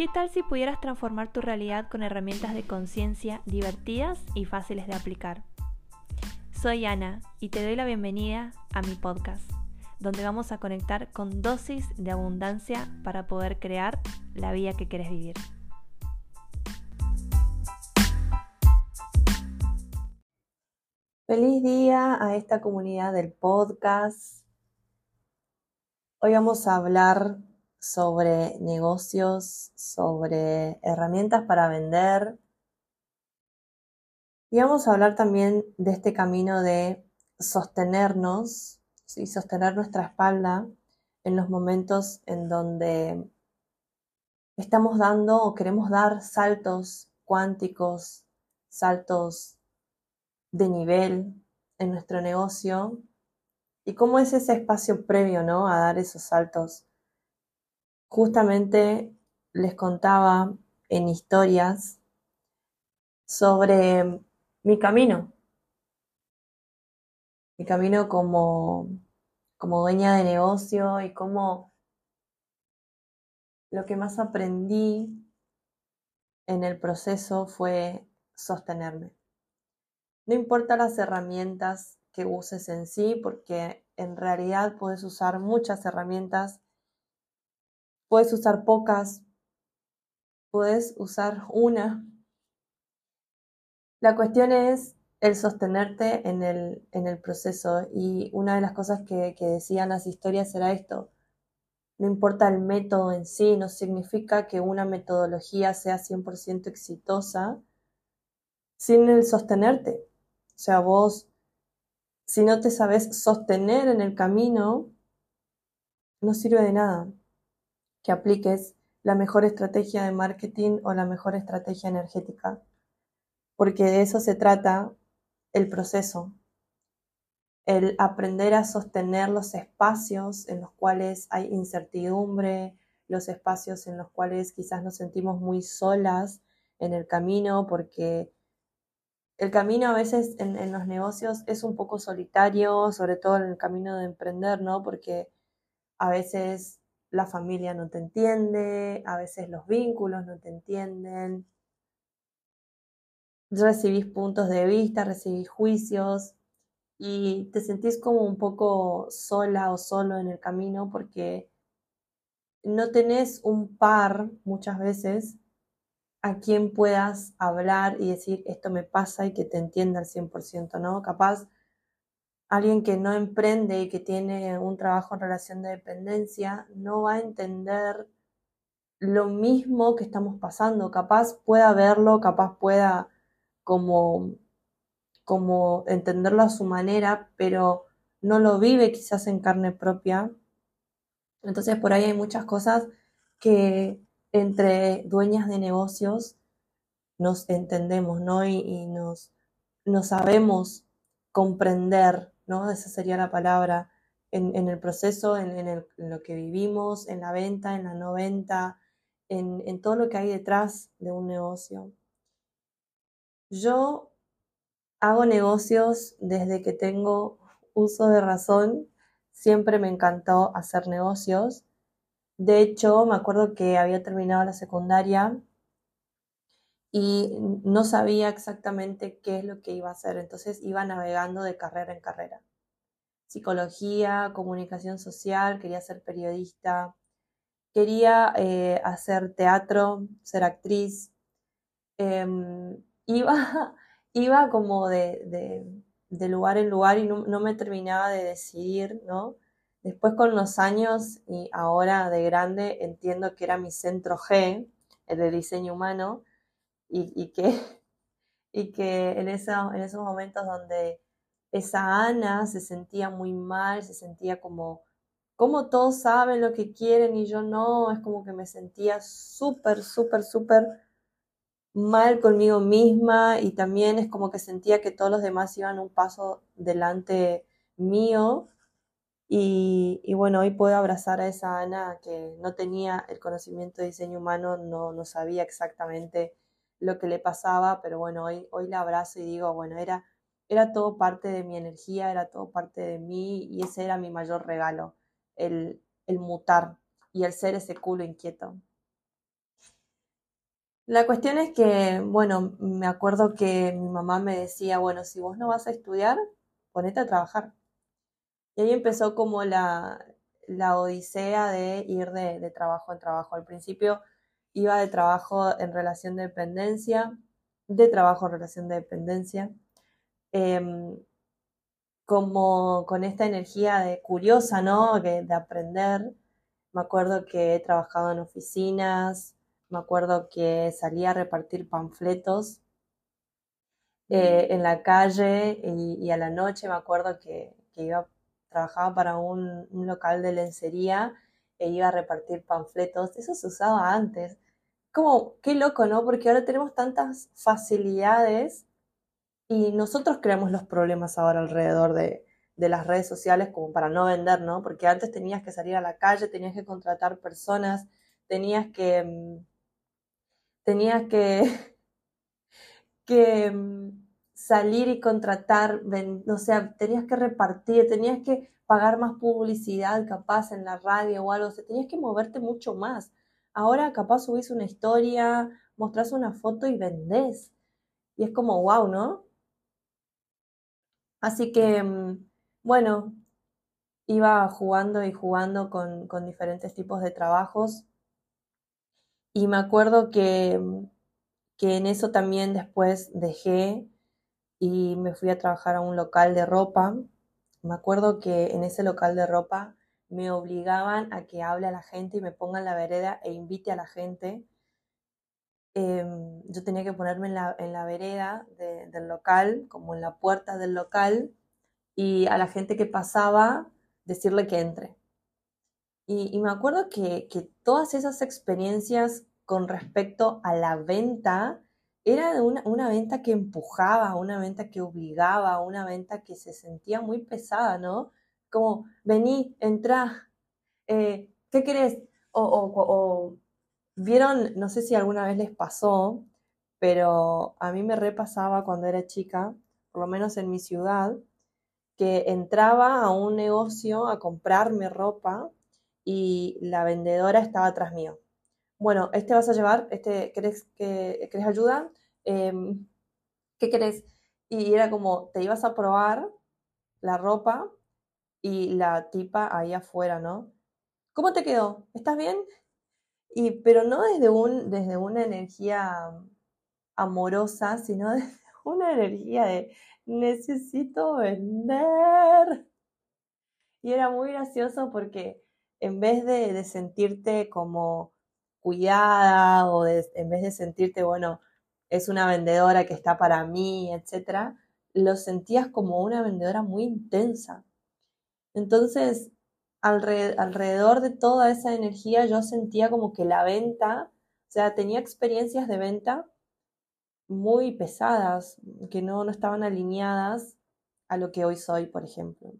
¿Qué tal si pudieras transformar tu realidad con herramientas de conciencia divertidas y fáciles de aplicar? Soy Ana y te doy la bienvenida a mi podcast, donde vamos a conectar con dosis de abundancia para poder crear la vida que quieres vivir. Feliz día a esta comunidad del podcast. Hoy vamos a hablar sobre negocios, sobre herramientas para vender. Y vamos a hablar también de este camino de sostenernos y sostener nuestra espalda en los momentos en donde estamos dando o queremos dar saltos cuánticos, saltos de nivel en nuestro negocio y cómo es ese espacio previo, ¿no? A dar esos saltos justamente les contaba en historias sobre mi camino, mi camino como, como dueña de negocio y cómo lo que más aprendí en el proceso fue sostenerme. No importa las herramientas que uses en sí, porque en realidad puedes usar muchas herramientas Puedes usar pocas, puedes usar una. La cuestión es el sostenerte en el, en el proceso y una de las cosas que, decían las historias era esto. No importa el método en sí, no significa que una metodología sea 100% exitosa sin el sostenerte. O sea, vos, si no te sabes sostener en el camino, no sirve de nada que apliques la mejor estrategia de marketing o la mejor estrategia energética, porque de eso se trata el proceso, el aprender a sostener los espacios en los cuales hay incertidumbre, los espacios en los cuales quizás nos sentimos muy solas en el camino, porque el camino a veces en, en, los negocios es un poco solitario, sobre todo en el camino de emprender, ¿no? Porque a veces la familia no te entiende, a veces los vínculos no te entienden, recibís puntos de vista, recibís juicios y te sentís como un poco sola o solo en el camino porque no tenés un par muchas veces a quien puedas hablar y decir esto me pasa y que te entienda al 100%, ¿no? Capaz alguien que no emprende y que tiene un trabajo en relación de dependencia no va a entender lo mismo que estamos pasando. Capaz pueda verlo, capaz pueda como, como entenderlo a su manera, pero no lo vive quizás en carne propia. Entonces por ahí hay muchas cosas que entre dueñas de negocios nos entendemos, ¿no? Y, y nos, nos sabemos comprender ¿no? Esa sería la palabra en, el proceso, en, lo que vivimos, en la venta, en la no venta, en, en todo lo que hay detrás de un negocio. Yo hago negocios desde que tengo uso de razón. Siempre me encantó hacer negocios. De hecho, me acuerdo que había terminado la secundaria y no sabía exactamente qué es lo que iba a hacer, entonces iba navegando de carrera en carrera. Psicología, comunicación social, quería ser periodista, quería eh, hacer teatro, ser actriz. Em, iba, iba como de, de, lugar en lugar y no, no, me terminaba de decidir, ¿no? Después con los años y ahora de grande entiendo que era mi centro G, el de diseño humano, y, que, y que en, en esos momentos donde esa Ana se sentía muy mal, se sentía como, como todos saben lo que quieren y yo no, es como que me sentía súper, súper, súper mal conmigo misma y también es como que sentía que todos los demás iban un paso delante mío y, bueno, hoy puedo abrazar a esa Ana que no tenía el conocimiento de diseño humano, no, no sabía exactamente lo que le pasaba, pero bueno, hoy, hoy la abrazo y digo, bueno, era, era todo parte de mi energía, era todo parte de mí y ese era mi mayor regalo, el, el mutar y el ser ese culo inquieto. La cuestión es que, bueno, me acuerdo que mi mamá me decía, bueno, si vos no vas a estudiar, ponete a trabajar. Y ahí empezó como la, la odisea de ir de, trabajo en trabajo. Al principio iba de trabajo en relación de dependencia, de trabajo en relación de dependencia, em, como con esta energía de curiosa, ¿no? de aprender. Me acuerdo que he trabajado en oficinas, me acuerdo que salía a repartir panfletos eh, en la calle y, a la noche me acuerdo que, iba, trabajaba para un, local de lencería e iba a repartir panfletos. Eso se usaba antes. Como, qué loco, ¿no? Porque ahora tenemos tantas facilidades y nosotros creamos los problemas ahora alrededor de, de las redes sociales como para no vender, ¿no? Porque antes tenías que salir a la calle, tenías que contratar personas, tenías que mm, tenías que, que mm, salir y contratar, o sea, tenías que repartir, tenías que pagar más publicidad capaz en la radio o algo, o sea, tenías que moverte mucho más. Ahora capaz subís una historia, mostrás una foto y vendés. Y es como, wow, ¿no? Así que, mm, bueno, iba jugando y jugando con, con diferentes tipos de trabajos y me acuerdo que, que en eso también después dejé y me fui a trabajar a un local de ropa. Me acuerdo que en ese local de ropa me obligaban a que hable a la gente y me ponga en la vereda e invite a la gente. Em, yo tenía que ponerme en la, en la vereda del local, como en la puerta del local, y a la gente que pasaba decirle que entre. Y, me acuerdo que, todas esas experiencias con respecto a la venta era de una, venta que empujaba, una venta que obligaba, una venta que se sentía muy pesada, ¿no? Como, vení, entra, eh, ¿qué querés? O, o, vieron, no sé si alguna vez les pasó, pero a mí me repasaba cuando era chica, por lo menos en mi ciudad, que entraba a un negocio a comprarme ropa y la vendedora estaba atrás mío. Bueno, este vas a llevar, este, ¿querés, que, ¿querés ayuda? Em, ¿Qué querés? Y era como, te ibas a probar la ropa y la tipa ahí afuera, ¿no? ¿Cómo te quedó? ¿Estás bien? Y, pero no desde, un, desde una energía amorosa, sino desde una energía de necesito vender. Y era muy gracioso porque en vez de, sentirte como cuidada o en vez de sentirte, bueno, es una vendedora que está para mí, etcétera, lo sentías como una vendedora muy intensa. Entonces, alrededor de toda esa energía yo sentía como que la venta, o sea, tenía experiencias de venta muy pesadas, que no, no estaban alineadas a lo que hoy soy, por ejemplo.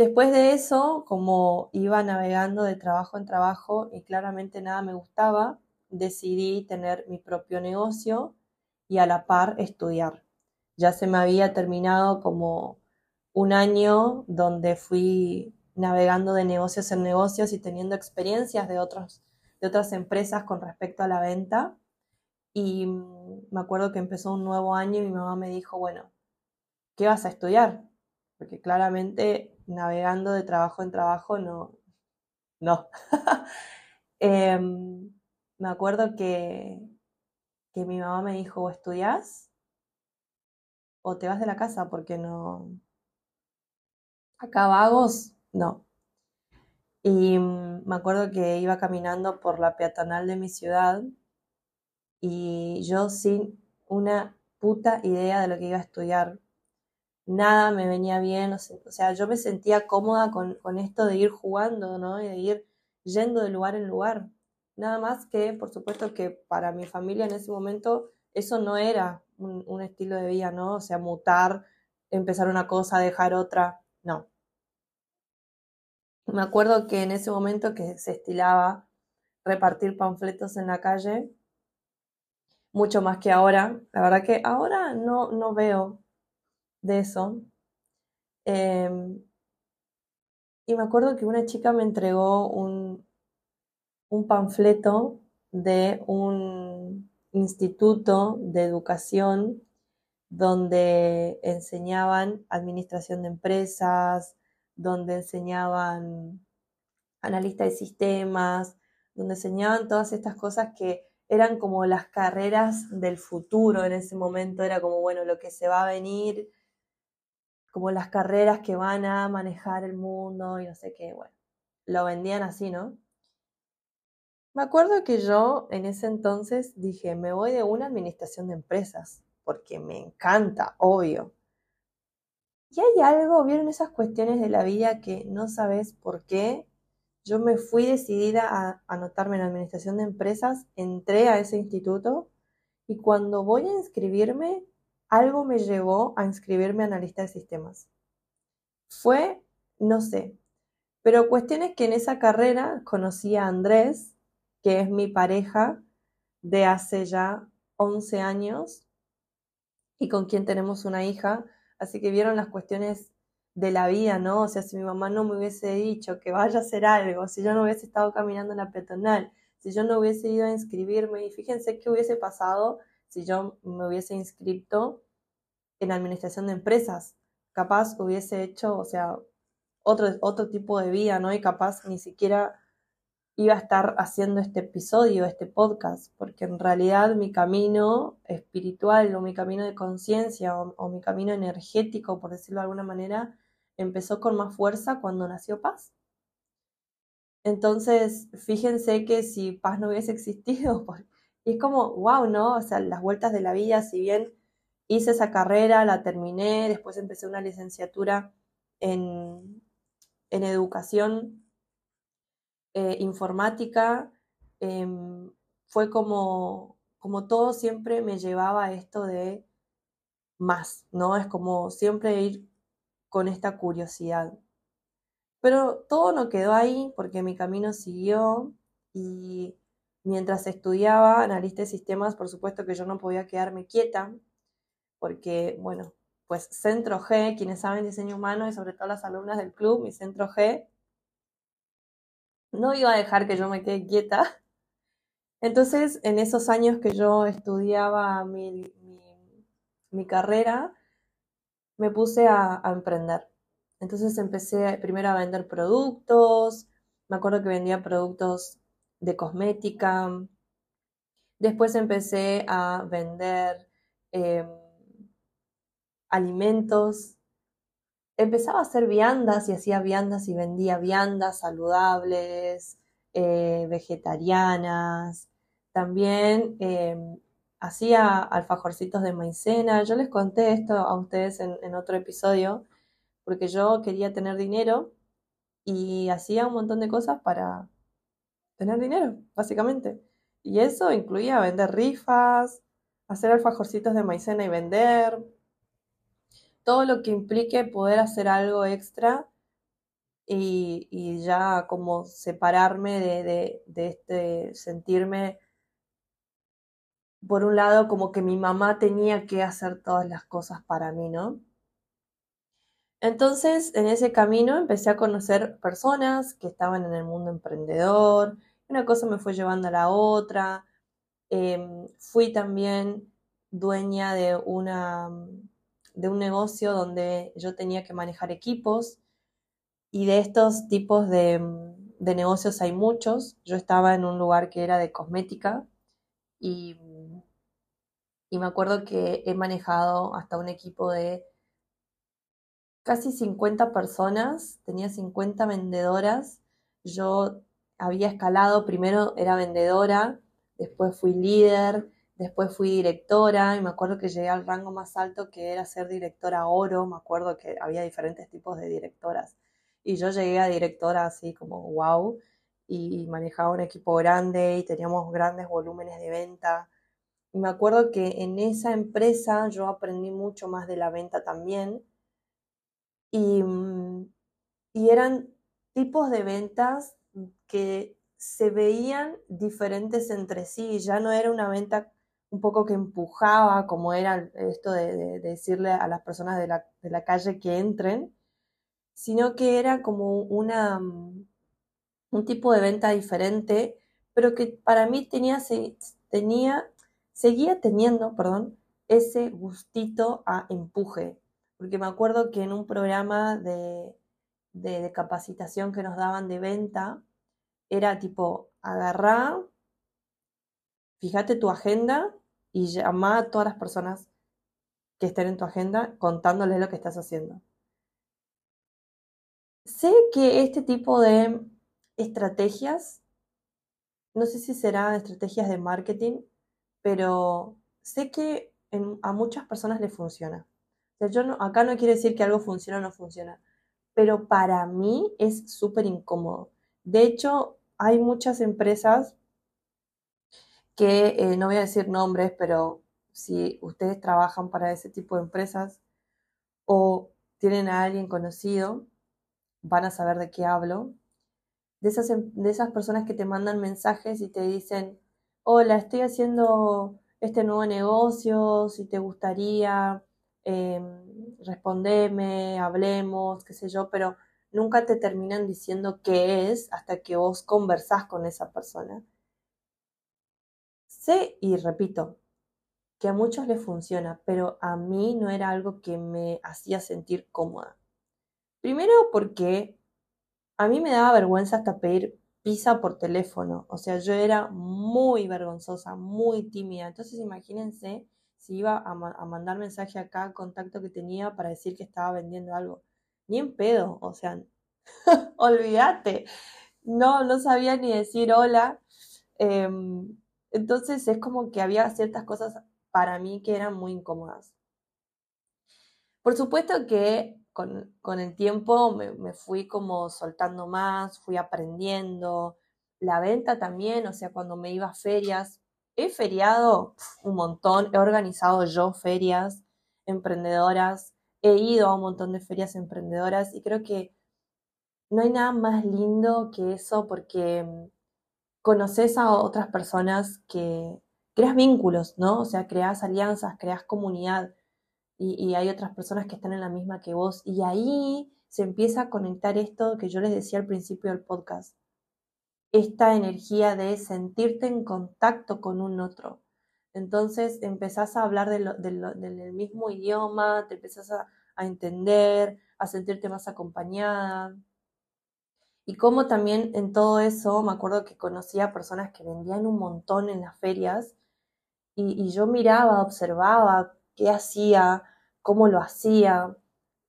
Después de eso, como iba navegando de trabajo en trabajo y claramente nada me gustaba, decidí tener mi propio negocio y a la par estudiar. Ya se me había terminado como un año donde fui navegando de negocios en negocios y teniendo experiencias de, otros, de otras empresas con respecto a la venta. Y mm, me acuerdo que empezó un nuevo año y mi mamá me dijo, bueno, ¿qué vas a estudiar? Porque claramente navegando de trabajo en trabajo, no. No. Em, me acuerdo que, que mi mamá me dijo, estudias o te vas de la casa porque no... Acá vagos, no. Y me acuerdo que iba caminando por la peatonal de mi ciudad y yo sin una puta idea de lo que iba a estudiar nada me venía bien, o sea, yo me sentía cómoda con, esto de ir jugando, ¿no? Y de ir yendo de lugar en lugar. Nada más que, por supuesto, que para mi familia en ese momento eso no era un, estilo de vida, ¿no? O sea, mutar, empezar una cosa, dejar otra, no. Me acuerdo que en ese momento que se estilaba repartir panfletos en la calle, mucho más que ahora. La verdad que ahora no, no veo de eso. Em, y me acuerdo que una chica me entregó un, un panfleto de un instituto de educación donde enseñaban administración de empresas, donde enseñaban analista de sistemas, donde enseñaban todas estas cosas que eran como las carreras del futuro en ese momento, era como, bueno, lo que se va a venir, como las carreras que van a manejar el mundo y no sé qué, bueno, lo vendían así, ¿no? Me acuerdo que yo en ese entonces dije, me voy de una administración de empresas, porque me encanta, obvio. Y hay algo, vieron esas cuestiones de la vida que no sabes por qué. Yo me fui decidida a anotarme en administración de empresas, entré a ese instituto y cuando voy a inscribirme, algo me llevó a inscribirme a analista de sistemas. Fue, no sé, pero cuestión es que en esa carrera conocí a Andrés, que es mi pareja de hace ya 11 años y con quien tenemos una hija. Así que vieron las cuestiones de la vida, ¿no? O sea, si mi mamá no me hubiese dicho que vaya a hacer algo, si yo no hubiese estado caminando en la peatonal, si yo no hubiese ido a inscribirme, y fíjense qué hubiese pasado si yo me hubiese inscrito en administración de empresas. Capaz hubiese hecho, o sea, otro, otro tipo de vida, ¿no? Y capaz ni siquiera iba a estar haciendo este episodio, este podcast, porque en realidad mi camino espiritual o mi camino de conciencia o, mi camino energético, por decirlo de alguna manera, empezó con más fuerza cuando nació Paz. Entonces, fíjense que si Paz no hubiese existido, pues, y es como, wow, ¿no? O sea, las vueltas de la vida, si bien hice esa carrera, la terminé, después empecé una licenciatura en, en educación eh, informática, em, fue como, como todo siempre me llevaba a esto de más, ¿no? Es como siempre ir con esta curiosidad. Pero todo no quedó ahí porque mi camino siguió y mientras estudiaba analista de sistemas, por supuesto que yo no podía quedarme quieta porque, bueno, pues Centro G, quienes saben diseño humano y sobre todo las alumnas del club, mi Centro G, no iba a dejar que yo me quede quieta. Entonces, en esos años que yo estudiaba mi, carrera, me puse a, emprender. Entonces empecé primero a vender productos, me acuerdo que vendía productos de cosmética, después empecé a vender em, alimentos, empezaba a hacer viandas y hacía viandas y vendía viandas saludables, eh, vegetarianas. También em, hacía alfajorcitos de maicena. Yo les conté esto a ustedes en, otro episodio porque yo quería tener dinero y hacía un montón de cosas para tener dinero, básicamente. Y eso incluía vender rifas, hacer alfajorcitos de maicena y vender, todo lo que implique poder hacer algo extra y, ya como separarme de, este sentirme, por un lado, como que mi mamá tenía que hacer todas las cosas para mí, ¿no? Entonces, en ese camino empecé a conocer personas que estaban en el mundo emprendedor, una cosa me fue llevando a la otra, em, fui también dueña de una de un negocio donde yo tenía que manejar equipos y de estos tipos de, de negocios hay muchos. Yo estaba en un lugar que era de cosmética y, y me acuerdo que he manejado hasta un equipo de casi 50 personas, tenía 50 vendedoras. Yo había escalado, primero era vendedora, después fui líder, Después fui directora y me acuerdo que llegué al rango más alto que era ser directora oro. Me acuerdo que había diferentes tipos de directoras. Y yo llegué a directora así como wow y manejaba un equipo grande y teníamos grandes volúmenes de venta. Y me acuerdo que en esa empresa yo aprendí mucho más de la venta también. Y, mm, y eran tipos de ventas que se veían diferentes entre sí. Ya no era una venta un poco que empujaba, como era esto de, decirle a las personas de la, de la, calle que entren, sino que era como una, mm, un tipo de venta diferente, pero que para mí tenía, tenía, seguía teniendo, perdón, ese gustito a empuje. Porque me acuerdo que en un programa de, de, capacitación que nos daban de venta, era tipo, agarrá, fíjate tu agenda y llama a todas las personas que estén en tu agenda contándoles lo que estás haciendo. Sé que este tipo de estrategias, no sé si serán estrategias de marketing, pero sé que a muchas personas les funciona. yo no, acá no quiere decir que algo funciona o no funciona, pero para mí es súper incómodo. De hecho, hay muchas empresas que, eh, no voy a decir nombres, pero si ustedes trabajan para ese tipo de empresas o tienen a alguien conocido, van a saber de qué hablo. De esas, em, de esas personas que te mandan mensajes y te dicen, hola, estoy haciendo este nuevo negocio, si te gustaría, eh, respondeme, hablemos, qué sé yo, pero nunca te terminan diciendo qué es hasta que vos conversás con esa persona. Sé y repito que a muchos les funciona, pero a mí no era algo que me hacía sentir cómoda. Primero porque a mí me daba vergüenza hasta pedir pizza por teléfono. O sea, yo era muy vergonzosa, muy tímida. Entonces imagínense si iba a, mandar mensaje acá contacto que tenía para decir que estaba vendiendo algo. Ni en pedo, o sea, olvídate. No, no sabía ni decir hola. Em, entonces es como que había ciertas cosas para mí que eran muy incómodas. Por supuesto que con, el tiempo me, fui como soltando más, fui aprendiendo. La venta también, o sea, cuando me iba a ferias, he feriado un montón, he organizado yo ferias emprendedoras, he ido a un montón de ferias emprendedoras y creo que no hay nada más lindo que eso porque mm, conoces a otras personas que creas vínculos, ¿no? O sea, creas alianzas, creas comunidad y, hay otras personas que están en la misma que vos. Y ahí se empieza a conectar esto que yo les decía al principio del podcast. Esta energía de sentirte en contacto con un otro. Entonces empezás a hablar del mismo idioma, te empezás a, a entender, a sentirte más acompañada. Y como también en todo eso, me acuerdo que conocía personas que vendían un montón en las ferias y, yo miraba, observaba qué hacía, cómo lo hacía.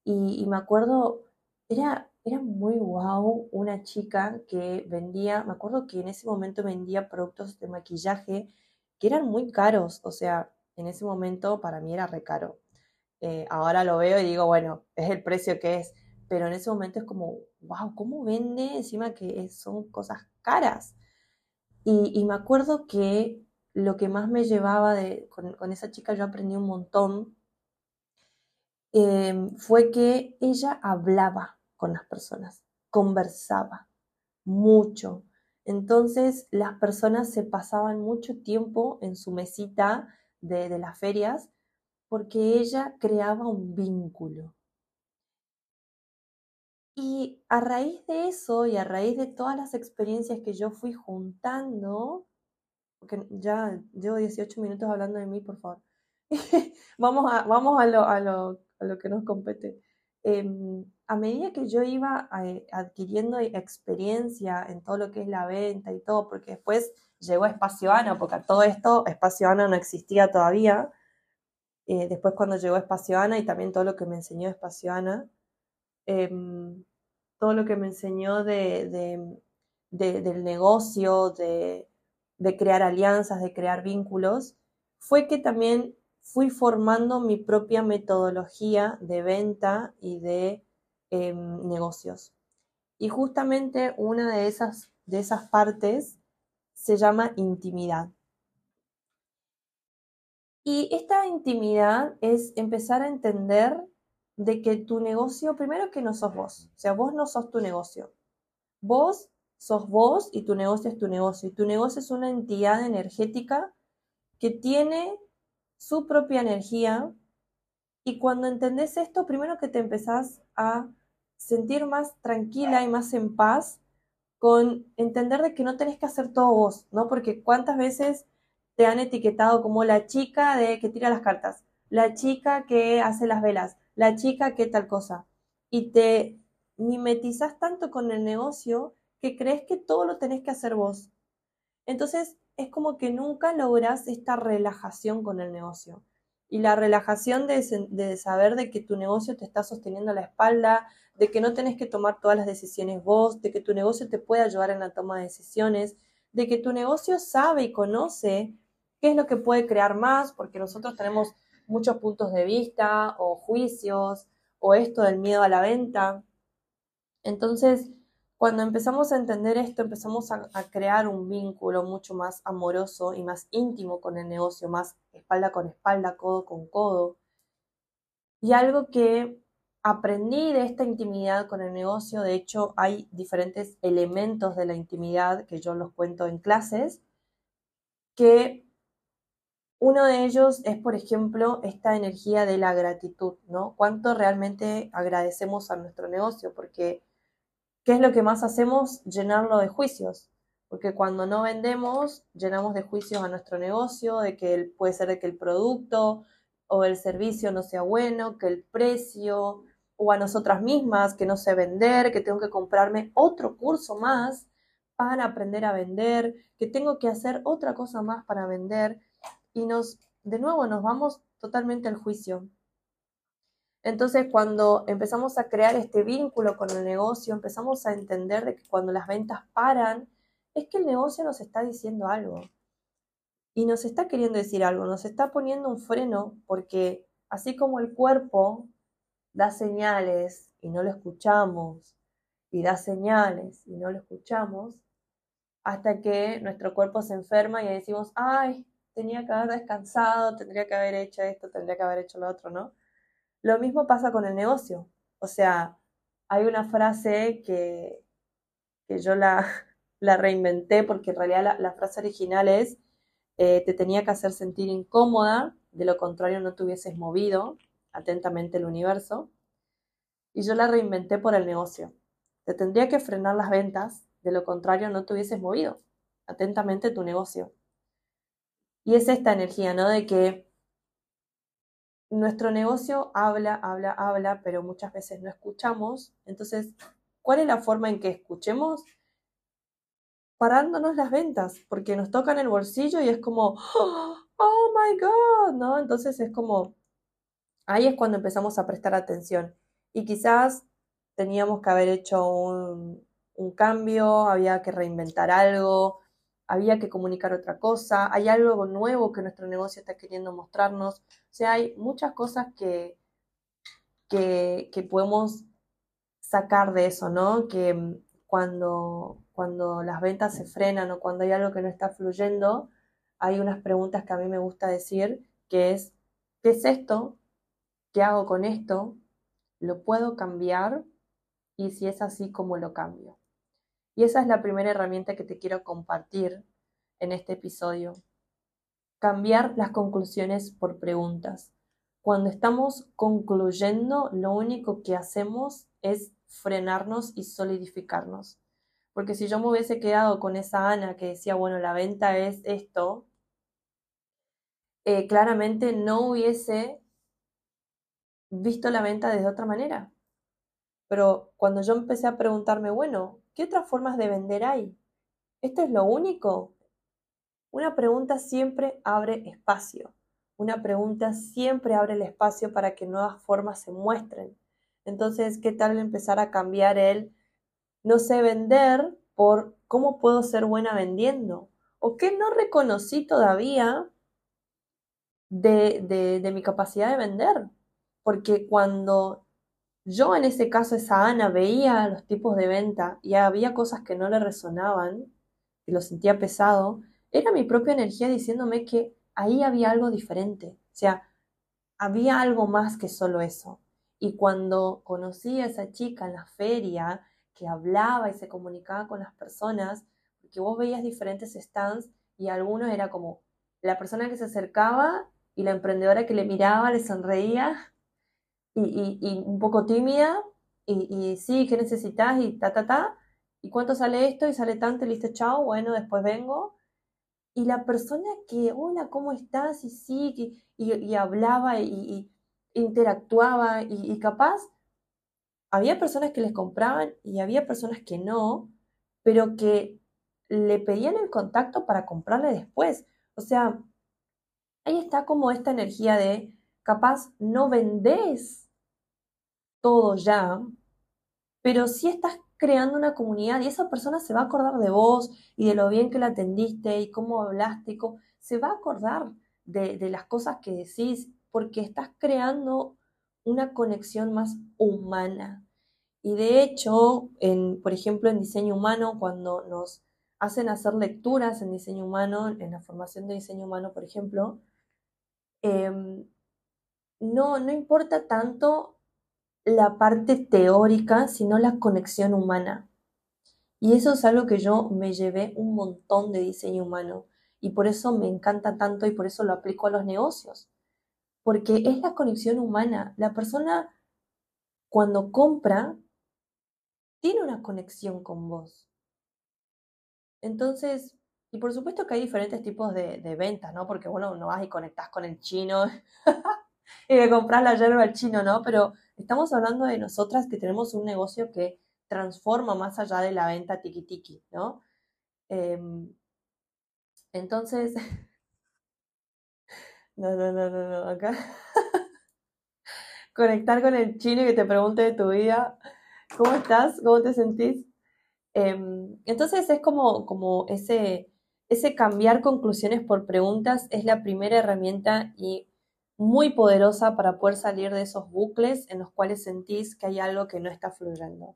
Y, me acuerdo, era, era muy guau una chica que vendía, me acuerdo que en ese momento vendía productos de maquillaje que eran muy caros, o sea, en ese momento para mí era re caro. Eh, ahora lo veo y digo, bueno, es el precio que es, pero en ese momento es como, wow, ¿cómo vende encima que son cosas caras? Y, y me acuerdo que lo que más me llevaba de, con, esa chica, yo aprendí un montón, em, fue que ella hablaba con las personas, conversaba mucho. Entonces las personas se pasaban mucho tiempo en su mesita de, de las ferias porque ella creaba un vínculo. Y a raíz de eso y a raíz de todas las experiencias que yo fui juntando, porque ya llevo 18 minutos hablando de mí, por favor. vamos a, vamos a, lo, a, lo, a lo que nos compete. Em, a medida que yo iba eh, adquiriendo experiencia en todo lo que es la venta y todo, porque después llegó Espacio Ana, porque a todo esto Espacio Ana no existía todavía. Eh, después cuando llegó Espacio Ana y también todo lo que me enseñó Espacio Ana, em, todo lo que me enseñó de, de, del negocio, de crear alianzas, de crear vínculos, fue que también fui formando mi propia metodología de venta y de em, negocios. Y justamente una de esas, de esas partes se llama intimidad. Y esta intimidad es empezar a entender de que tu negocio, primero que no sos vos, o sea, vos no sos tu negocio. Vos sos vos y tu negocio es tu negocio. Y tu negocio es una entidad energética que tiene su propia energía. Y cuando entendés esto, primero que te empezás a sentir más tranquila y más en paz, con entender de que no tenés que hacer todo vos, ¿no? Porque cuántas veces te han etiquetado como la chica de que tira las cartas, la chica que hace las velas, la chica que tal cosa. Y te mimetizas tanto con el negocio que crees que todo lo tenés que hacer vos. Entonces es como que nunca logras esta relajación con el negocio. Y la relajación de, saber de que tu negocio te está sosteniendo la espalda, de que no tenés que tomar todas las decisiones vos, de que tu negocio te puede ayudar en la toma de decisiones, de que tu negocio sabe y conoce qué es lo que puede crear más, porque nosotros tenemos muchos puntos de vista o juicios o esto del miedo a la venta. Entonces, cuando empezamos a entender esto, empezamos a, crear un vínculo mucho más amoroso y más íntimo con el negocio, más espalda con espalda, codo con codo. Y algo que aprendí de esta intimidad con el negocio, de hecho hay diferentes elementos de la intimidad que yo los cuento en clases, que uno de ellos es, por ejemplo, esta energía de la gratitud, ¿no? ¿Cuánto realmente agradecemos a nuestro negocio? Porque, ¿qué es lo que más hacemos? Llenarlo de juicios. Porque cuando no vendemos, llenamos de juicios a nuestro negocio, de que puede ser de que el producto o el servicio no sea bueno, que el precio, o a nosotras mismas, que no sé vender, que tengo que comprarme otro curso más para aprender a vender, que tengo que hacer otra cosa más para vender y nos, de nuevo, nos vamos totalmente al juicio. Entonces, cuando empezamos a crear este vínculo con el negocio, empezamos a entender de que cuando las ventas paran, es que el negocio nos está diciendo algo. Y nos está queriendo decir algo, nos está poniendo un freno, porque así como el cuerpo da señales y no lo escuchamos, y da señales y no lo escuchamos, hasta que nuestro cuerpo se enferma y decimos, ay, tenía que haber descansado, tendría que haber hecho esto, tendría que haber hecho lo otro, ¿no? Lo mismo pasa con el negocio. O sea, hay una frase que, que yo la, la reinventé porque en realidad la, frase original es, eh, te tenía que hacer sentir incómoda, de lo contrario no te hubieses movido atentamente el universo. Y yo la reinventé por el negocio. Te tendría que frenar las ventas, de lo contrario no te hubieses movido atentamente tu negocio. Y es esta energía, ¿no? De que nuestro negocio habla, habla, habla, pero muchas veces no escuchamos. Entonces, ¿cuál es la forma en que escuchemos? Parándonos las ventas, porque nos tocan el bolsillo y es como, oh my God, ¿no? Entonces es como, ahí es cuando empezamos a prestar atención. Y quizás teníamos que haber hecho un, un cambio, había que reinventar algo, había que comunicar otra cosa, hay algo nuevo que nuestro negocio está queriendo mostrarnos. O sea, hay muchas cosas que, que, podemos sacar de eso, ¿no? Que cuando, cuando las ventas se frenan o cuando hay algo que no está fluyendo, hay unas preguntas que a mí me gusta decir, que es, ¿qué es esto? ¿Qué hago con esto? ¿Lo puedo cambiar? Y si es así, ¿cómo lo cambio? Y esa es la primera herramienta que te quiero compartir en este episodio. Cambiar las conclusiones por preguntas. Cuando estamos concluyendo, lo único que hacemos es frenarnos y solidificarnos. Porque si yo me hubiese quedado con esa Ana que decía, bueno, la venta es esto, eh, claramente no hubiese visto la venta desde otra manera. Pero cuando yo empecé a preguntarme, bueno, ¿Qué otras formas de vender hay? ¿Esto es lo único? Una pregunta siempre abre espacio. Una pregunta siempre abre el espacio para que nuevas formas se muestren. Entonces, ¿qué tal empezar a cambiar el no sé vender por cómo puedo ser buena vendiendo? ¿O qué no reconocí todavía de, de, de mi capacidad de vender? Porque cuando yo en ese caso, esa Ana, veía los tipos de venta y había cosas que no le resonaban y lo sentía pesado. Era mi propia energía diciéndome que ahí había algo diferente. O sea, había algo más que solo eso. Y cuando conocí a esa chica en la feria que hablaba y se comunicaba con las personas, porque vos veías diferentes stands y algunos era como la persona que se acercaba y la emprendedora que le miraba, le sonreía y, un poco tímida y, y, sí, ¿qué necesitas? Y ta, ta, ta. ¿y cuánto sale esto? Y sale tanto, y listo, chao, bueno, después vengo. Y la persona que, hola, ¿cómo estás? Y sí, y, hablaba y, interactuaba y, capaz había personas que les compraban y había personas que no, pero que le pedían el contacto para comprarle después. O sea, ahí está como esta energía de capaz no vendés todo ya, pero sí estás creando una comunidad y esa persona se va a acordar de vos y de lo bien que la atendiste y cómo hablaste, y se va a acordar de, de las cosas que decís porque estás creando una conexión más humana. Y de hecho, en, por ejemplo, en diseño humano, cuando nos hacen hacer lecturas en diseño humano, en la formación de diseño humano, por ejemplo, em, no, no importa tanto la parte teórica, sino la conexión humana. Y eso es algo que yo me llevé un montón de diseño humano y por eso me encanta tanto y por eso lo aplico a los negocios. Porque es la conexión humana. La persona cuando compra tiene una conexión con vos. Entonces, y por supuesto que hay diferentes tipos de, ventas, ¿no? Porque bueno, no vas y conectás con el chino y le compras la yerba al chino, ¿no? Pero estamos hablando de nosotras que tenemos un negocio que transforma más allá de la venta tiki tiki, ¿no? Em, entonces, no, no, no, no, no, acá. Conectar con el chino y que te pregunte de tu vida, ¿cómo estás? ¿Cómo te sentís? Em, entonces es como, como ese, ese cambiar conclusiones por preguntas es la primera herramienta y muy poderosa para poder salir de esos bucles en los cuales sentís que hay algo que no está fluyendo.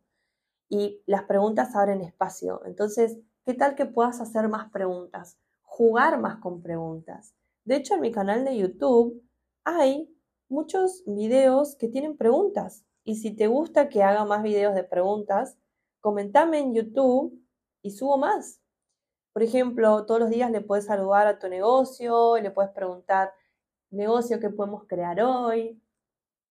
Y las preguntas abren espacio. Entonces, ¿qué tal que puedas hacer más preguntas? Jugar más con preguntas. De hecho, en mi canal de YouTube hay muchos videos que tienen preguntas. Y si te gusta que haga más videos de preguntas, comentame en YouTube y subo más. Por ejemplo, todos los días le puedes saludar a tu negocio, le puedes preguntar, negocio que podemos crear hoy,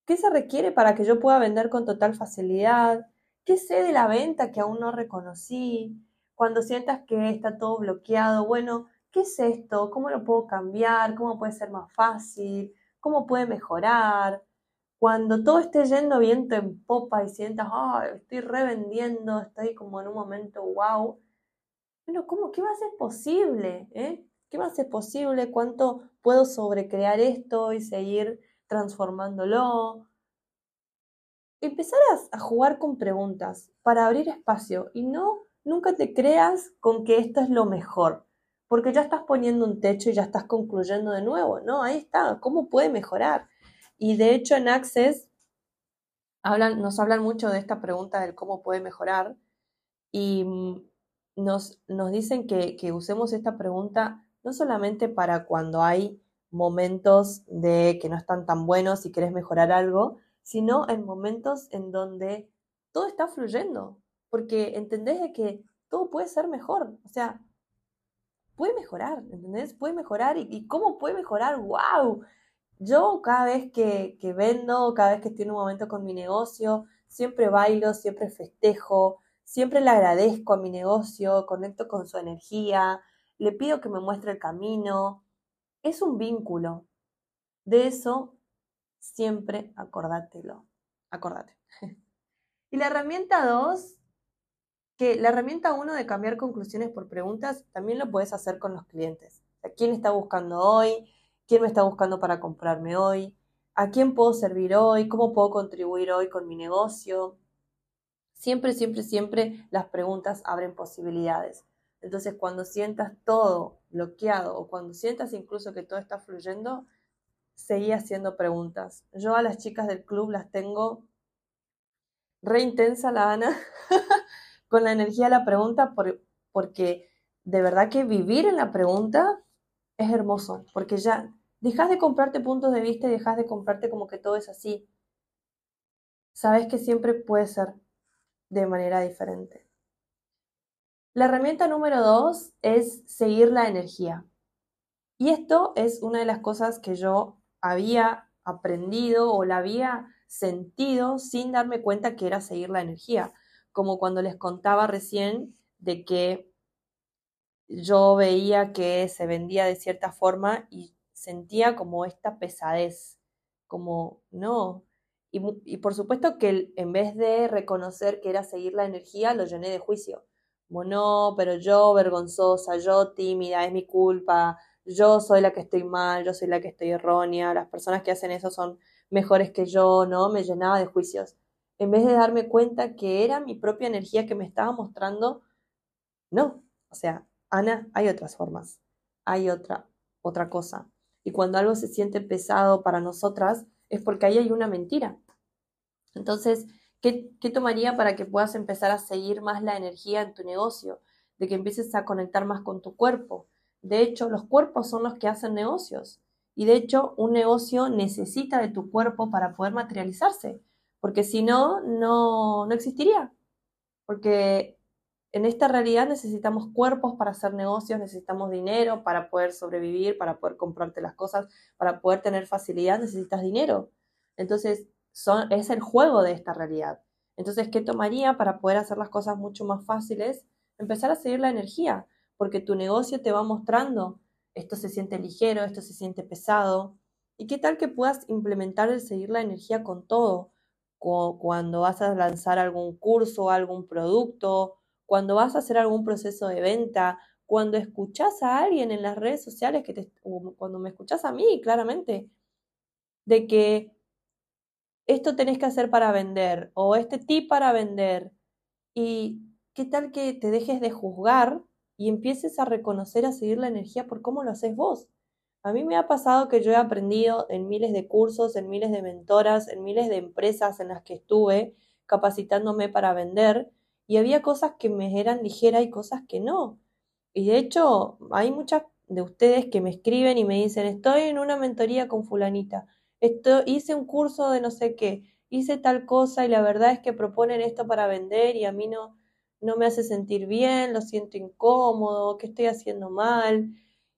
qué se requiere para que yo pueda vender con total facilidad, qué sé de la venta que aún no reconocí, cuando sientas que está todo bloqueado, bueno, ¿qué es esto? ¿Cómo lo puedo cambiar? ¿Cómo puede ser más fácil? ¿Cómo puede mejorar? Cuando todo esté yendo viento en popa y sientas, ah, estoy revendiendo, estoy como en un momento wow. Bueno, ¿cómo? ¿Qué va a ser posible? Eh? ¿Qué a ser posible? ¿Cuánto puedo sobrecrear esto y seguir transformándolo? Empezar a, a jugar con preguntas para abrir espacio y no, nunca te creas con que esto es lo mejor, porque ya estás poniendo un techo y ya estás concluyendo de nuevo, ¿no? Ahí está, ¿cómo puede mejorar? Y de hecho en Access hablan, nos hablan mucho de esta pregunta del cómo puede mejorar y mm, nos, nos dicen que, que usemos esta pregunta no solamente para cuando hay momentos de que no están tan buenos y querés mejorar algo, sino en momentos en donde todo está fluyendo, porque entendés de que todo puede ser mejor, o sea, puede mejorar, ¿entendés? Puede mejorar y, cómo puede mejorar, wow, yo cada vez que, vendo, cada vez que estoy en un momento con mi negocio, siempre bailo, siempre festejo, siempre le agradezco a mi negocio, conecto con su energía, le pido que me muestre el camino. Es un vínculo. De eso siempre acordátelo. Acordate. y la herramienta 2, que la herramienta 1 de cambiar conclusiones por preguntas, también lo puedes hacer con los clientes. ¿quién está buscando hoy? quién me está buscando para comprarme hoy, a quién puedo servir hoy, cómo puedo contribuir hoy con mi negocio. Siempre, siempre, siempre las preguntas abren posibilidades. Entonces, cuando sientas todo bloqueado o cuando sientas incluso que todo está fluyendo, seguí haciendo preguntas. Yo a las chicas del club las tengo re intensa la Ana con la energía de la pregunta porque de verdad que vivir en la pregunta es hermoso, porque ya dejas de comprarte puntos de vista y dejas de comprarte como que todo es así. Sabes que siempre puede ser de manera diferente. La herramienta número dos es seguir la energía. Y esto es una de las cosas que yo había aprendido o la había sentido sin darme cuenta que era seguir la energía. como cuando les contaba recién de que yo veía que se vendía de cierta forma y sentía como esta pesadez, como, no. Y, y por supuesto que en vez de reconocer que era seguir la energía, lo llené de juicio. Como, no, pero yo vergonzosa, yo tímida, es mi culpa, yo soy la que estoy mal, yo soy la que estoy errónea, las personas que hacen eso son mejores que yo, ¿no? Me llenaba de juicios. En vez de darme cuenta que era mi propia energía que me estaba mostrando, no. O sea, Ana, hay otras formas, hay otra, otra cosa. Y cuando algo se siente pesado para nosotras, es porque ahí hay una mentira. Entonces, ¿qué, ¿qué tomaría para que puedas empezar a seguir más la energía en tu negocio? De que empieces a conectar más con tu cuerpo. De hecho, los cuerpos son los que hacen negocios. Y de hecho, un negocio necesita de tu cuerpo para poder materializarse, porque si no, no, no existiría. Porque en esta realidad necesitamos cuerpos para hacer negocios, necesitamos dinero para poder sobrevivir, para poder comprarte las cosas, para poder tener facilidad, necesitas dinero. Entonces, es el juego de esta realidad. Entonces, ¿qué tomaría para poder hacer las cosas mucho más fáciles? Empezar a seguir la energía, porque tu negocio te va mostrando esto se siente ligero, esto se siente pesado. ¿Y qué tal que puedas implementar el seguir la energía con todo? Cuando vas a lanzar algún curso, algún producto, cuando vas a hacer algún proceso de venta, cuando escuchas a alguien en las redes sociales, que te, cuando me escuchas a mí, claramente, de que esto tenés que hacer para vender o este tip para vender. ¿Y qué tal que te dejes de juzgar y empieces a reconocer, a seguir la energía por cómo lo haces vos. A mí me ha pasado que yo he aprendido en miles de cursos, en miles de mentoras, en miles de empresas en las que estuve capacitándome para vender y había cosas que me eran ligeras y cosas que no. Y de hecho, hay muchas de ustedes que me escriben y me dicen, estoy en una mentoría con fulanita, hice un curso de no sé qué, hice tal cosa y la verdad es que proponen esto para vender y a mí no, no me hace sentir bien, lo siento incómodo, que estoy haciendo mal.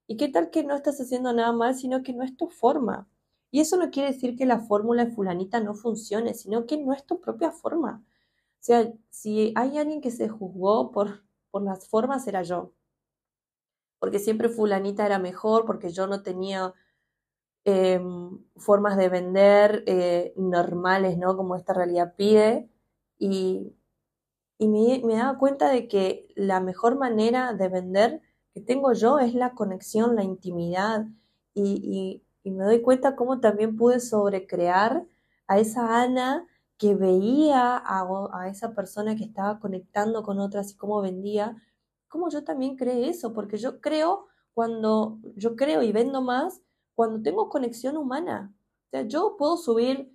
¿Y qué tal que no estás haciendo nada mal, sino que no es tu forma? Y eso no quiere decir que la fórmula de fulanita no funcione, sino que no es tu propia forma. O sea, si hay alguien que se juzgó por, por las formas, era yo. Porque siempre fulanita era mejor, porque yo no tenía em, formas de vender eh, normales, ¿no? Como esta realidad pide. Y, y me, me daba cuenta de que la mejor manera de vender que tengo yo es la conexión, la intimidad y, y, me doy cuenta cómo también pude sobrecrear a esa Ana que veía a, a, esa persona que estaba conectando con otras y cómo vendía, cómo yo también creé eso, porque yo creo cuando yo creo y vendo más cuando tengo conexión humana. O sea, yo puedo subir,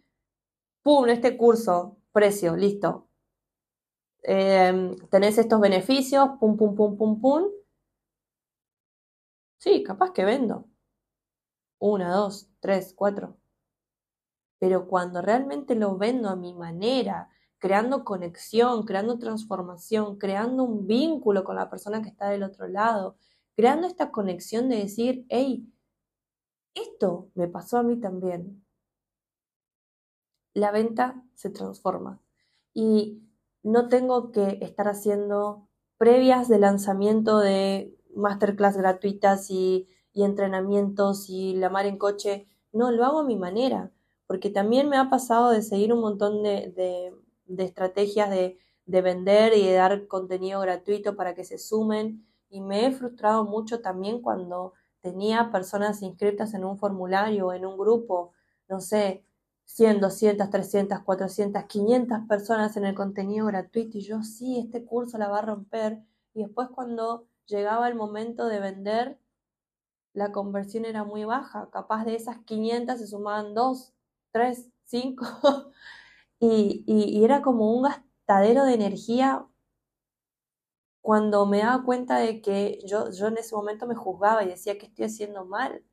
¡pum!, este curso, precio, listo, Em, tenés estos beneficios, pum, pum, pum, pum, pum. Sí, capaz que vendo. Una, dos, tres, cuatro. Pero cuando realmente lo vendo a mi manera, creando conexión, creando transformación, creando un vínculo con la persona que está del otro lado, creando esta conexión de decir, hey, esto me pasó a mí también. La venta se transforma. Y no tengo que estar haciendo previas de lanzamiento de masterclass gratuitas y, entrenamientos y la mar en coche. No, lo hago a mi manera, porque también me ha pasado de seguir un montón de, estrategias de, de vender y de dar contenido gratuito para que se sumen y me he frustrado mucho también cuando tenía personas inscritas en un formulario en un grupo, no sé, 100, 200, 300, 400, 500 personas en el contenido gratuito y yo sí, este curso la va a romper. Y después cuando llegaba el momento de vender, la conversión era muy baja. Capaz de esas 500 se sumaban 2, 3, 5. y, y, era como un gastadero de energía cuando me daba cuenta de que yo, yo en ese momento me juzgaba y decía que estoy haciendo mal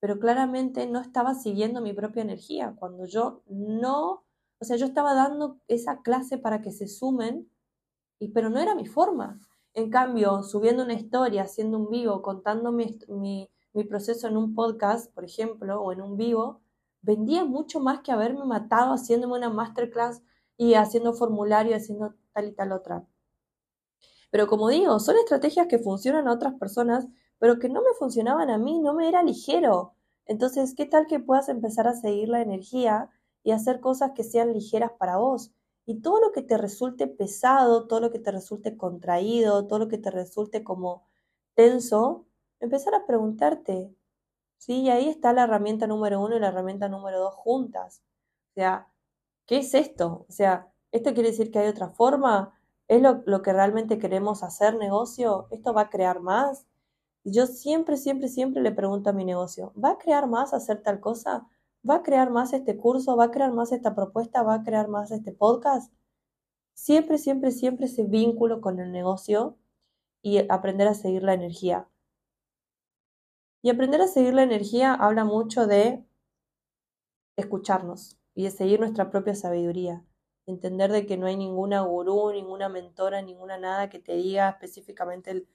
pero claramente no estaba siguiendo mi propia energía. Cuando yo no, o sea, yo estaba dando esa clase para que se sumen, y, pero no era mi forma. En cambio, subiendo una historia, haciendo un vivo, contando mi, mi, proceso en un podcast, por ejemplo, o en un vivo, vendía mucho más que haberme matado haciéndome una masterclass y haciendo formulario, haciendo tal y tal otra. Pero como digo, son estrategias que funcionan a otras personas, pero que no me funcionaban a mí, no me era ligero. Entonces, ¿qué tal que puedas empezar a seguir la energía y hacer cosas que sean ligeras para vos? Y todo lo que te resulte pesado, todo lo que te resulte contraído, todo lo que te resulte como tenso, empezar a preguntarte, ¿sí? Y ahí está la herramienta número uno y la herramienta número dos juntas. O sea, ¿qué es esto? O sea, ¿esto quiere decir que hay otra forma? ¿Es lo, que realmente queremos hacer negocio? ¿Esto va a crear más? Yo siempre, siempre, siempre le pregunto a mi negocio, ¿va a crear más hacer tal cosa? ¿Va a crear más este curso? ¿Va a crear más esta propuesta? ¿Va a crear más este podcast? Siempre, siempre, siempre ese vínculo con el negocio y aprender a seguir la energía. Y aprender a seguir la energía habla mucho de escucharnos y de seguir nuestra propia sabiduría. Entender de que no hay ninguna gurú, ninguna mentora, ninguna nada que te diga específicamente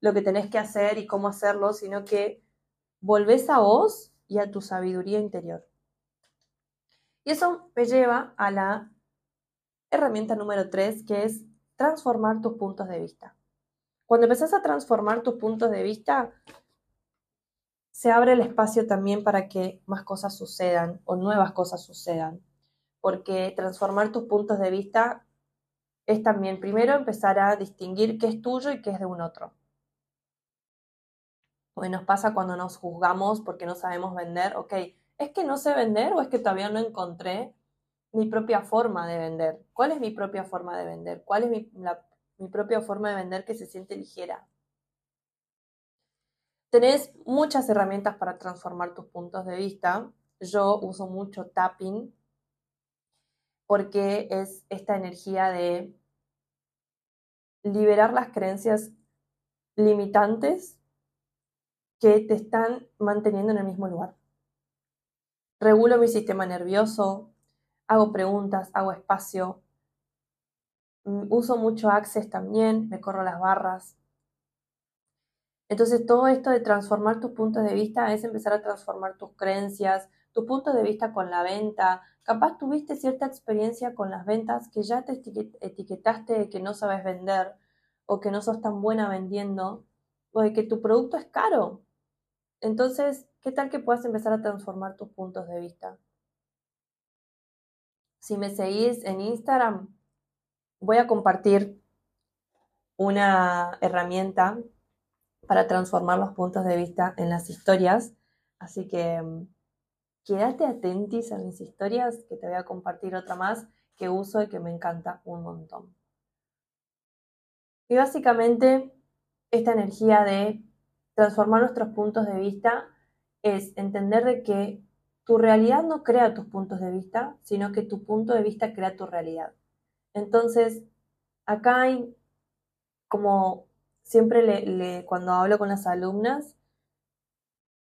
lo que tenés que hacer y cómo hacerlo, sino que volvés a vos y a tu sabiduría interior. Y eso me lleva a la herramienta número tres, que es transformar tus puntos de vista. Cuando empezás a transformar tus puntos de vista, se abre el espacio también para que más cosas sucedan o nuevas cosas sucedan. Porque transformar tus puntos de vista es también primero empezar a distinguir qué es tuyo y qué es de un otro. Pues nos pasa cuando nos juzgamos porque no sabemos vender, ok, ¿es que no sé vender o es que todavía no encontré mi propia forma de vender? ¿Cuál es mi propia forma de vender? ¿Cuál es mi, mi propia forma de vender que se siente ligera? Tenés muchas herramientas para transformar tus puntos de vista. Yo uso mucho tapping porque es esta energía de liberar las creencias limitantes que te están manteniendo en el mismo lugar. Regulo mi sistema nervioso, hago preguntas, hago espacio, mm, uso mucho Access también, me corro las barras, entonces, todo esto de transformar tus puntos de vista es empezar a transformar tus creencias, tus puntos de vista con la venta. Capaz tuviste cierta experiencia con las ventas que ya te etiquetaste de que no sabes vender o que no sos tan buena vendiendo o de que tu producto es caro. Entonces, ¿qué tal que puedas empezar a transformar tus puntos de vista? Si me seguís en Instagram, voy a compartir una herramienta para transformar los puntos de vista en las historias. Así que mm, quédate atentis a mis historias, que te voy a compartir otra más que uso y que me encanta un montón. Y básicamente esta energía de transformar nuestros puntos de vista es entender de que tu realidad no crea tus puntos de vista, sino que tu punto de vista crea tu realidad. Entonces, acá hay como siempre le, cuando hablo con las alumnas,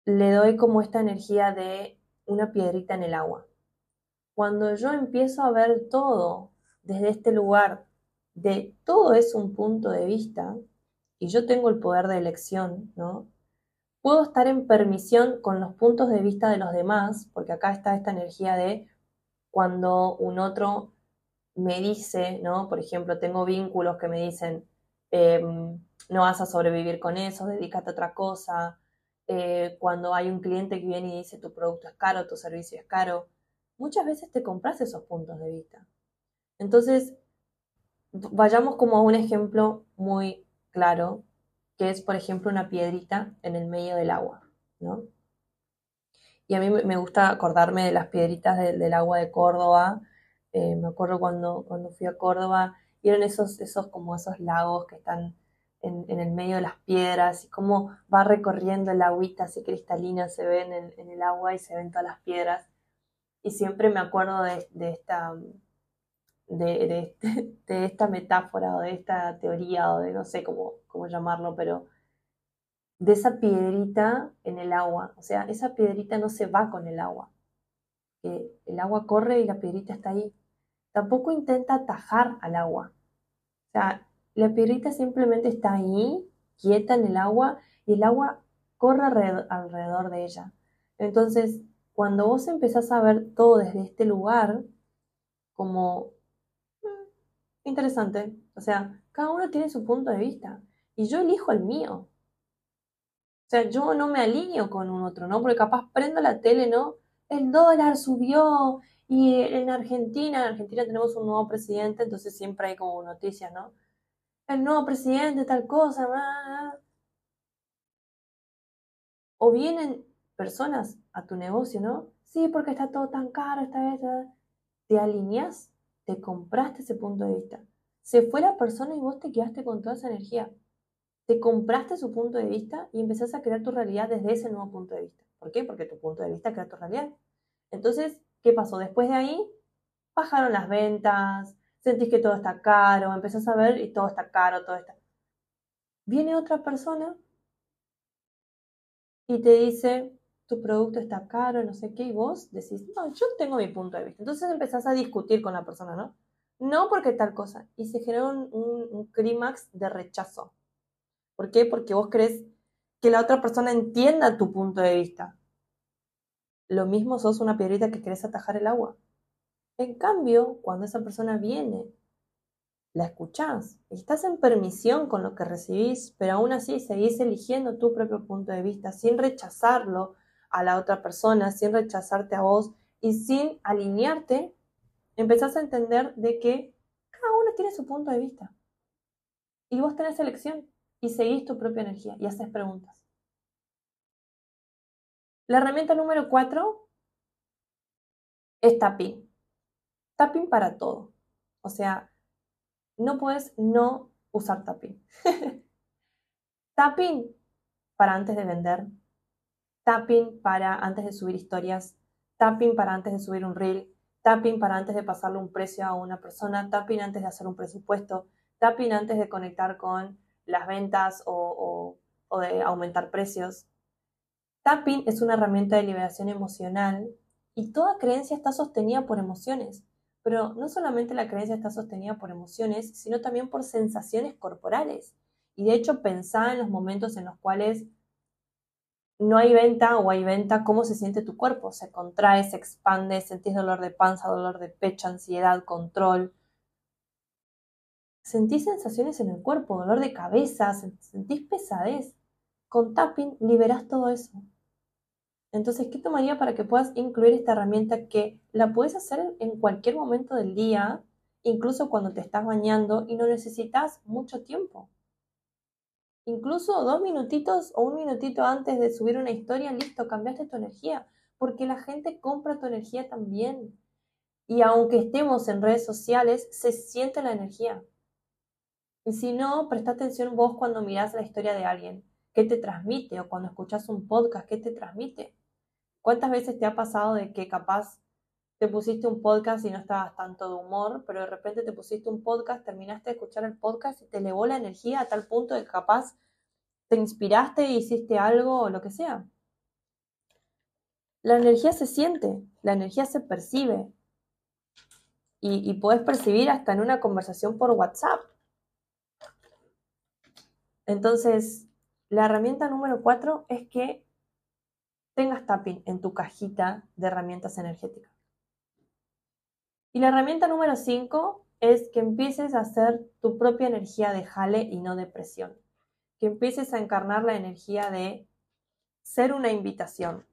le doy como esta energía de una piedrita en el agua. Cuando yo empiezo a ver todo desde este lugar, de todo es un punto de vista, y yo tengo el poder de elección, ¿no? Puedo estar en permisión con los puntos de vista de los demás, porque acá está esta energía de cuando un otro me dice, ¿no? Por ejemplo, tengo vínculos que me dicen, em, no vas a sobrevivir con eso, dedícate a otra cosa. Eh, cuando hay un cliente que viene y dice tu producto es caro, tu servicio es caro, muchas veces te compras esos puntos de vista. Entonces, vayamos como a un ejemplo muy claro, que es, por ejemplo, una piedrita en el medio del agua, ¿no? Y a mí me gusta acordarme de las piedritas del agua de Córdoba. Eh, me acuerdo cuando, cuando fui a Córdoba eran esos, esos como esos lagos que están en, el medio de las piedras y cómo va recorriendo el agüita así cristalina, se ve en el, agua y se ven todas las piedras. Y siempre me acuerdo de, esta, de, esta metáfora o de esta teoría o de no sé cómo, cómo llamarlo, pero de esa piedrita en el agua. O sea, esa piedrita no se va con el agua. el agua corre y la piedrita está ahí. Tampoco intenta atajar al agua. O sea, la piedrita simplemente está ahí, quieta en el agua, y el agua corre alrededor de ella. Entonces, cuando vos empezás a ver todo desde este lugar, como mm, interesante. O sea, cada uno tiene su punto de vista y yo elijo el mío. O sea, yo no me alineo con un otro, ¿no? Porque capaz prendo la tele, ¿no? El dólar subió y en Argentina, en Argentina tenemos un nuevo presidente, entonces siempre hay como noticias, ¿no? El nuevo presidente, tal cosa, o vienen personas a tu negocio, ¿no? Sí, porque está todo tan caro esta vez. Te alineas, te compraste ese punto de vista. Se fue la persona y vos te quedaste con toda esa energía. Te compraste su punto de vista y empezás a crear tu realidad desde ese nuevo punto de vista. ¿Por qué? Porque tu punto de vista crea tu realidad. Entonces, ¿qué pasó? Después de ahí, bajaron las ventas, sentís que todo está caro, empezás a ver y todo está caro, todo está... Viene otra persona y te dice, tu producto está caro, no sé qué, y vos decís, no, yo tengo mi punto de vista. Entonces empezás a discutir con la persona, ¿no? No porque tal cosa. Y se genera un, un, clímax de rechazo. ¿Por qué? Porque vos crees que la otra persona entienda tu punto de vista. Lo mismo sos una piedrita que querés atajar el agua. En cambio, cuando esa persona viene la escuchás, estás en permisión con lo que recibís, pero aún así seguís eligiendo tu propio punto de vista sin rechazarlo a la otra persona, sin rechazarte a vos y sin alinearte, empezás a entender de que cada uno tiene su punto de vista. Y vos tenés elección y seguís tu propia energía y haces preguntas. La herramienta número cuatro es tapping. Tapping para todo. O sea, no puedes no usar tapping. tapping para antes de vender, tapping para antes de subir historias, tapping para antes de subir un reel, tapping para antes de pasarle un precio a una persona, tapping antes de hacer un presupuesto, tapping antes de conectar con las ventas o, o de aumentar precios. Tapping es una herramienta de liberación emocional y toda creencia está sostenida por emociones. Pero no solamente la creencia está sostenida por emociones, sino también por sensaciones corporales. Y de hecho, pensá en los momentos en los cuales no hay venta o hay venta, cómo se siente tu cuerpo. Se contrae, se expande, sentís dolor de panza, dolor de pecho, ansiedad, control. Sentís sensaciones en el cuerpo, dolor de cabeza, sentís pesadez. Con tapping liberás todo eso. Entonces, ¿qué tomaría para que puedas incluir esta herramienta que la puedes hacer en cualquier momento del día, incluso cuando te estás bañando y no necesitas mucho tiempo? Incluso dos minutitos o un minutito antes de subir una historia, listo, cambiaste tu energía, porque la gente compra tu energía también. Y aunque estemos en redes sociales, se siente la energía. Y si no, presta atención vos cuando mirás la historia de alguien. ¿Qué te transmite? O cuando escuchas un podcast, ¿qué te transmite? ¿Cuántas veces te ha pasado de que capaz te pusiste un podcast y no estabas tanto de humor, pero de repente te pusiste un podcast, terminaste de escuchar el podcast y te elevó la energía a tal punto de que capaz te inspiraste e hiciste algo o lo que sea? La energía se siente, la energía se percibe y, y puedes percibir hasta en una conversación por WhatsApp. Entonces, la herramienta número cuatro es que tengas tapping en tu cajita de herramientas energéticas. Y la herramienta número 5 es que empieces a hacer tu propia energía de jale y no de presión. Que empieces a encarnar la energía de ser una invitación.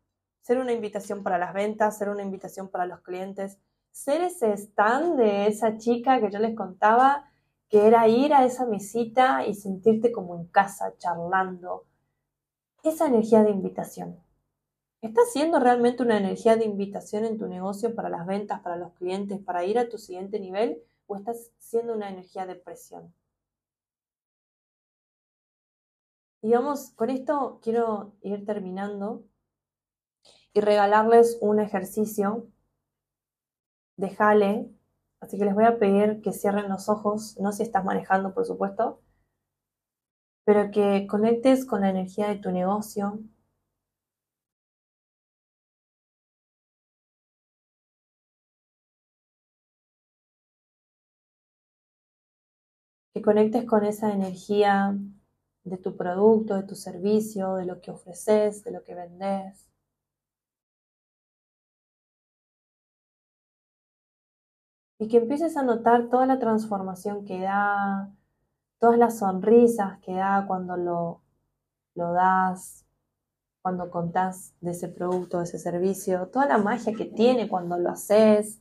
Ser una invitación para las ventas, ser una invitación para los clientes, ser ese stand de esa chica que yo les contaba, que era ir a esa mesita y sentirte como en casa, charlando. Esa energía de invitación. ¿Estás siendo realmente una energía de invitación en tu negocio para las ventas, para los clientes, para ir a tu siguiente nivel? ¿O estás siendo una energía de presión? Y vamos, con esto quiero ir terminando y regalarles un ejercicio de jale. Así que les voy a pedir que cierren los ojos, no si estás manejando, por supuesto, pero que conectes con la energía de tu negocio, que conectes con esa energía de tu producto, de tu servicio, de lo que ofreces, de lo que vendes. y que empieces a notar toda la transformación que da, todas las sonrisas que da cuando lo, lo das, cuando contás de ese producto, de ese servicio, toda la magia que tiene cuando lo haces,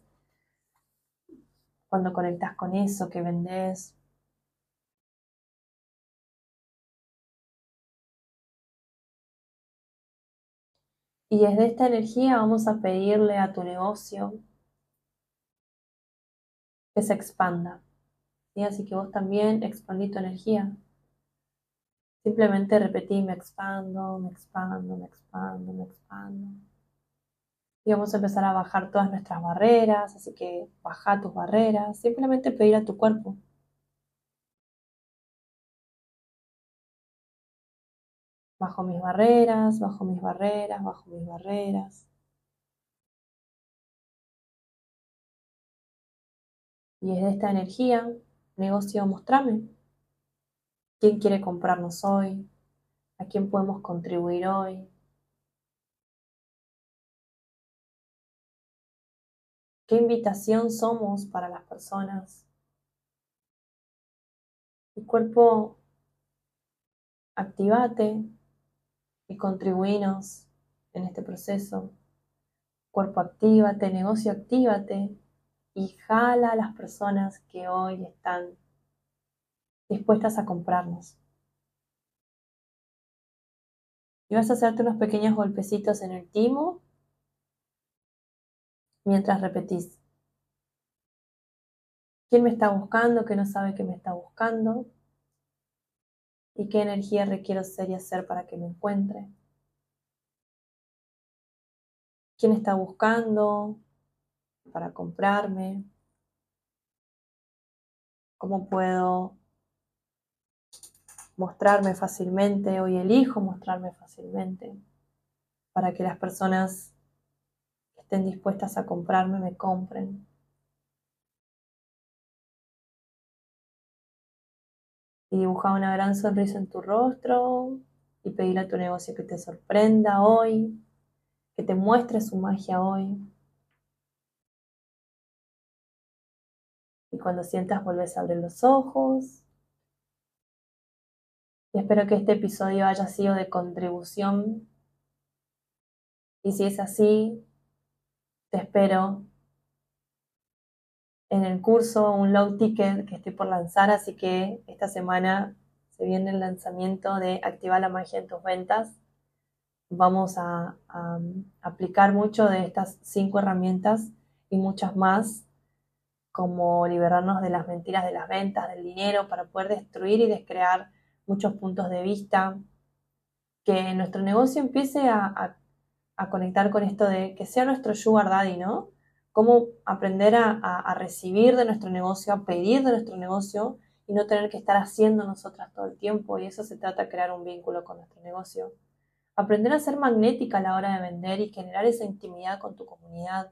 cuando conectas con eso que vendes. Y desde esta energía vamos a pedirle a tu negocio que se expanda. Y así que vos también expandí tu energía. Simplemente repetí, me expando, me expando, me expando, me expando. Y vamos a empezar a bajar todas nuestras barreras, así que baja tus barreras, simplemente pedir a tu cuerpo. Bajo mis barreras, bajo mis barreras, bajo mis barreras. Y desde esta energía, negocio, mostrarme. ¿Quién quiere comprarnos hoy? ¿A quién podemos contribuir hoy? ¿Qué invitación somos para las personas? Y cuerpo, activate y contribuinos en este proceso. Cuerpo, actívate, negocio, actívate y jala a las personas que hoy están dispuestas a comprarnos. Y vas a hacerte unos pequeños golpecitos en el timo mientras repetís. ¿Quién me está buscando? ¿Qué no sabe que me está buscando? ¿Y qué energía requiero ser y hacer para que me encuentre? ¿Quién está buscando para comprarme? ¿Cómo puedo mostrarme fácilmente, hoy elijo mostrarme fácilmente para que las personas que estén dispuestas a comprarme me compren. Y dibuja una gran sonrisa en tu rostro y pedir a tu negocio que te sorprenda hoy, que te muestre su magia hoy. Y cuando sientas, vuelves a abrir los ojos espero que este episodio haya sido de contribución. Y si es así, te espero en el curso, un low ticket que estoy por lanzar, así que esta semana se viene el lanzamiento de Activar la magia en tus ventas. Vamos a, a aplicar mucho de estas cinco herramientas y muchas más, como liberarnos de las mentiras de las ventas, del dinero, para poder destruir y descrear muchos puntos de vista, que nuestro negocio empiece a, conectar con esto de que sea nuestro sugar daddy, ¿no? Cómo aprender a, recibir de nuestro negocio, a pedir de nuestro negocio y no tener que estar haciendo nosotras todo el tiempo. Y eso se trata de crear un vínculo con nuestro negocio. Aprender a ser magnética a la hora de vender y generar esa intimidad con tu comunidad,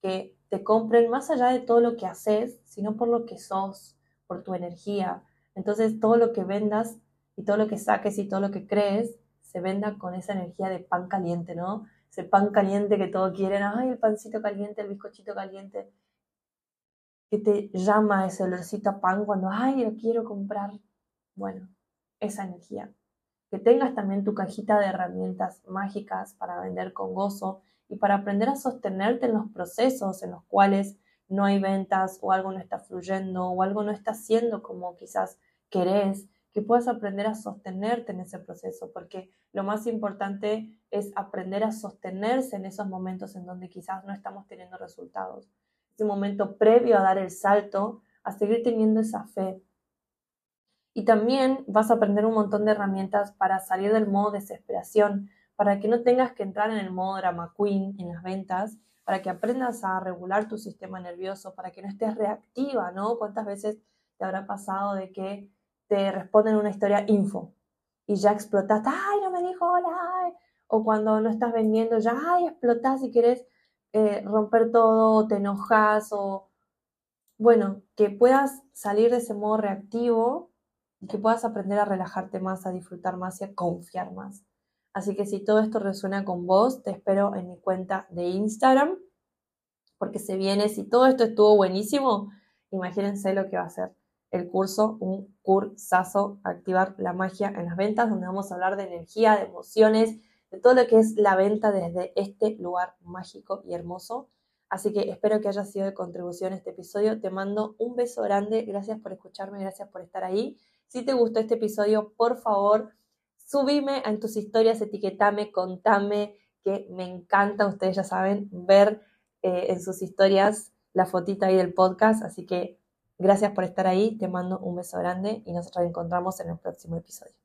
que te compren más allá de todo lo que haces, sino por lo que sos, por tu energía. Entonces todo lo que vendas y todo lo que saques y todo lo que crees se venda con esa energía de pan caliente, ¿no? Ese pan caliente que todos quieren, ay, el pancito caliente, el bizcochito caliente, que te llama ese olorcito a pan cuando, ay, lo quiero comprar. Bueno, esa energía. Que tengas también tu cajita de herramientas mágicas para vender con gozo y para aprender a sostenerte en los procesos en los cuales no hay ventas o algo no está fluyendo o algo no está haciendo como quizás querés que puedas aprender a sostenerte en ese proceso, porque lo más importante es aprender a sostenerse en esos momentos en donde quizás no estamos teniendo resultados. Ese momento previo a dar el salto, a seguir teniendo esa fe. Y también vas a aprender un montón de herramientas para salir del modo desesperación, para que no tengas que entrar en el modo drama queen en las ventas, para que aprendas a regular tu sistema nervioso, para que no estés reactiva, ¿no? ¿Cuántas veces te habrá pasado de que te responden una historia info y ya explotaste, ay, no me dijo hola, o cuando no estás vendiendo, ya, ay, explotás y quieres eh, romper todo, te enojas, o bueno, que puedas salir de ese modo reactivo y que puedas aprender a relajarte más, a disfrutar más y a confiar más. Así que si todo esto resuena con vos, te espero en mi cuenta de Instagram, porque se viene, si todo esto estuvo buenísimo, imagínense lo que va a ser el curso, un cursazo, activar la magia en las ventas, donde vamos a hablar de energía, de emociones, de todo lo que es la venta desde este lugar mágico y hermoso. Así que espero que haya sido de contribución este episodio. Te mando un beso grande. Gracias por escucharme, gracias por estar ahí. Si te gustó este episodio, por favor, subime en tus historias, etiquetame, contame, que me encanta, ustedes ya saben, ver eh, en sus historias la fotita ahí del podcast. Así que gracias por estar ahí, te mando un beso grande y nos encontramos en el próximo episodio.